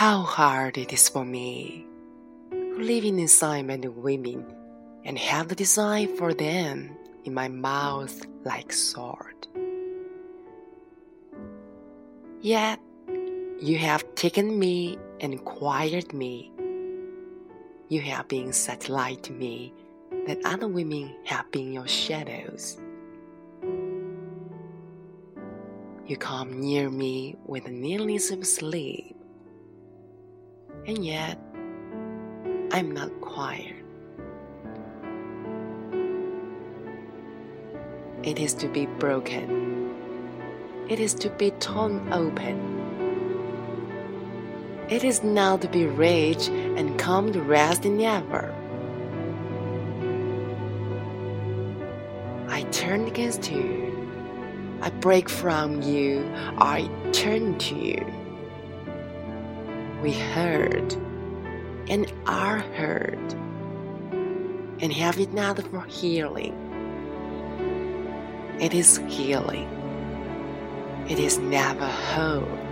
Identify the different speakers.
Speaker 1: How hard it is for me, who living inside many women, and have the design for them in my mouth like sword. Yet you have taken me and acquired me. You have been such light to me that other women have been your shadows. You come near me with the nearness of sleep, and yet I'm not quiet. It is to be broken. It is to be torn open. It is now to be rage and come to rest in ever. I turn against you. I break from you. I turn to you. We heard and are heard and have it not for healing. It is healing. It is never whole.